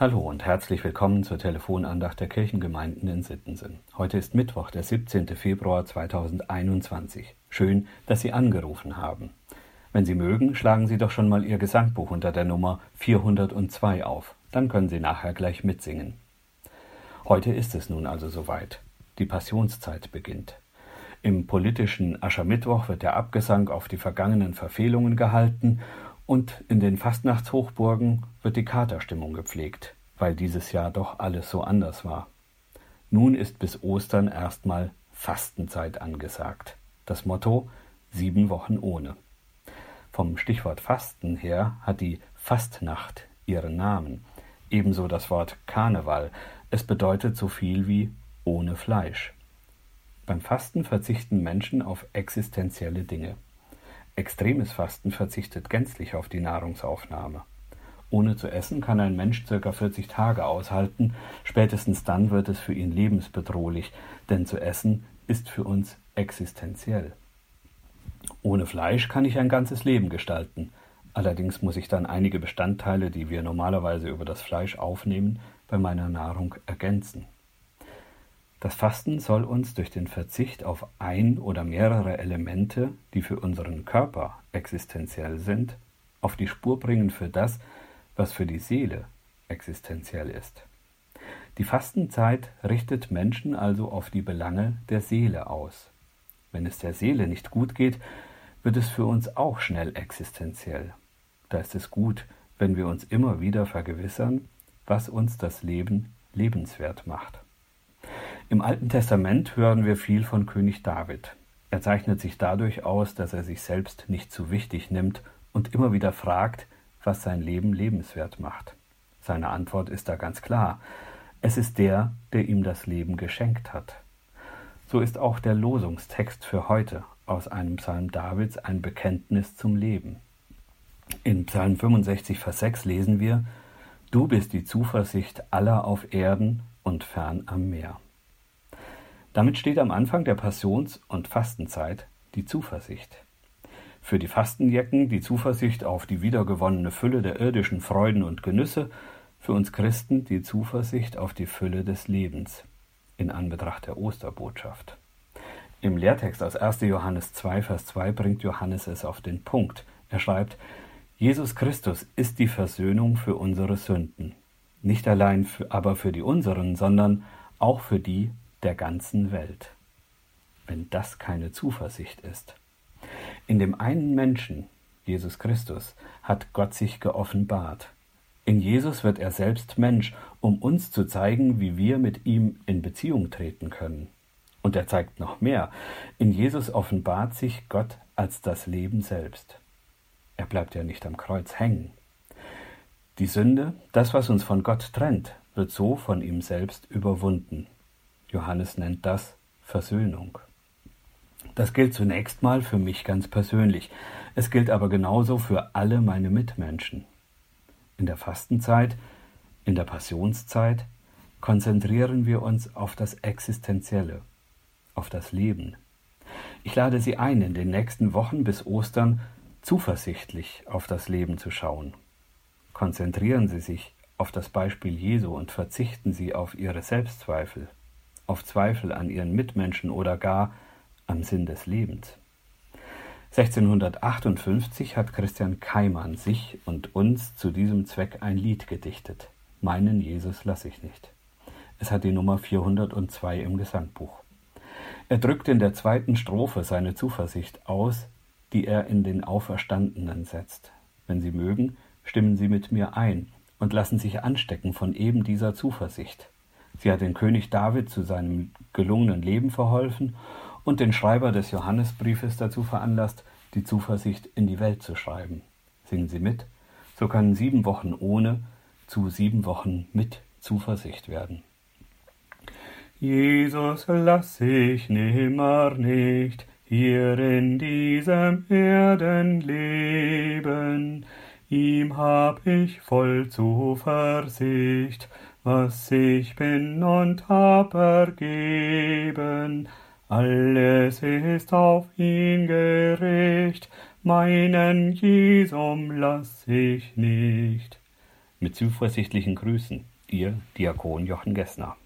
Hallo und herzlich willkommen zur Telefonandacht der Kirchengemeinden in Sittensen. Heute ist Mittwoch, der 17. Februar 2021. Schön, dass Sie angerufen haben. Wenn Sie mögen, schlagen Sie doch schon mal Ihr Gesangbuch unter der Nummer 402 auf. Dann können Sie nachher gleich mitsingen. Heute ist es nun also soweit. Die Passionszeit beginnt. Im politischen Aschermittwoch wird der Abgesang auf die vergangenen Verfehlungen gehalten und in den Fastnachtshochburgen wird die Katerstimmung gepflegt, weil dieses Jahr doch alles so anders war. Nun ist bis Ostern erstmal Fastenzeit angesagt. Das Motto sieben Wochen ohne. Vom Stichwort Fasten her hat die Fastnacht ihren Namen, ebenso das Wort Karneval. Es bedeutet so viel wie ohne Fleisch. Beim Fasten verzichten Menschen auf existenzielle Dinge. Extremes Fasten verzichtet gänzlich auf die Nahrungsaufnahme. Ohne zu essen kann ein Mensch circa 40 Tage aushalten, spätestens dann wird es für ihn lebensbedrohlich, denn zu essen ist für uns existenziell. Ohne Fleisch kann ich ein ganzes Leben gestalten, allerdings muss ich dann einige Bestandteile, die wir normalerweise über das Fleisch aufnehmen, bei meiner Nahrung ergänzen. Das Fasten soll uns durch den Verzicht auf ein oder mehrere Elemente, die für unseren Körper existenziell sind, auf die Spur bringen für das, was für die Seele existenziell ist. Die Fastenzeit richtet Menschen also auf die Belange der Seele aus. Wenn es der Seele nicht gut geht, wird es für uns auch schnell existenziell. Da ist es gut, wenn wir uns immer wieder vergewissern, was uns das Leben lebenswert macht. Im Alten Testament hören wir viel von König David. Er zeichnet sich dadurch aus, dass er sich selbst nicht zu wichtig nimmt und immer wieder fragt, was sein Leben lebenswert macht. Seine Antwort ist da ganz klar. Es ist der, der ihm das Leben geschenkt hat. So ist auch der Losungstext für heute aus einem Psalm Davids ein Bekenntnis zum Leben. In Psalm 65, Vers 6 lesen wir, Du bist die Zuversicht aller auf Erden und fern am Meer. Damit steht am Anfang der Passions- und Fastenzeit die Zuversicht. Für die Fastenjecken die Zuversicht auf die wiedergewonnene Fülle der irdischen Freuden und Genüsse, für uns Christen die Zuversicht auf die Fülle des Lebens in Anbetracht der Osterbotschaft. Im Lehrtext aus 1. Johannes 2, Vers 2 bringt Johannes es auf den Punkt. Er schreibt, Jesus Christus ist die Versöhnung für unsere Sünden. Nicht allein für, aber für die unseren, sondern auch für die der ganzen Welt. Wenn das keine Zuversicht ist. In dem einen Menschen, Jesus Christus, hat Gott sich geoffenbart. In Jesus wird er selbst Mensch, um uns zu zeigen, wie wir mit ihm in Beziehung treten können. Und er zeigt noch mehr. In Jesus offenbart sich Gott als das Leben selbst. Er bleibt ja nicht am Kreuz hängen. Die Sünde, das, was uns von Gott trennt, wird so von ihm selbst überwunden. Johannes nennt das Versöhnung. Das gilt zunächst mal für mich ganz persönlich. Es gilt aber genauso für alle meine Mitmenschen. In der Fastenzeit, in der Passionszeit konzentrieren wir uns auf das Existenzielle, auf das Leben. Ich lade Sie ein, in den nächsten Wochen bis Ostern zuversichtlich auf das Leben zu schauen. Konzentrieren Sie sich auf das Beispiel Jesu und verzichten Sie auf Ihre Selbstzweifel auf Zweifel an ihren Mitmenschen oder gar am Sinn des Lebens. 1658 hat Christian Keimann sich und uns zu diesem Zweck ein Lied gedichtet. Meinen Jesus lass ich nicht. Es hat die Nummer 402 im Gesangbuch. Er drückt in der zweiten Strophe seine Zuversicht aus, die er in den Auferstandenen setzt. Wenn Sie mögen, stimmen Sie mit mir ein und lassen sich anstecken von eben dieser Zuversicht. Sie hat den König David zu seinem gelungenen Leben verholfen und den Schreiber des Johannesbriefes dazu veranlasst, die Zuversicht in die Welt zu schreiben. Singen Sie mit, so können sieben Wochen ohne zu sieben Wochen mit Zuversicht werden. Jesus lass ich nimmer nicht hier in diesem Erdenleben, ihm hab ich voll Zuversicht, was ich bin und hab ergeben. Alles ist auf ihn gericht, meinen Jesum lass ich nicht. Mit zuversichtlichen Grüßen, Ihr Diakon Jochen Gessner.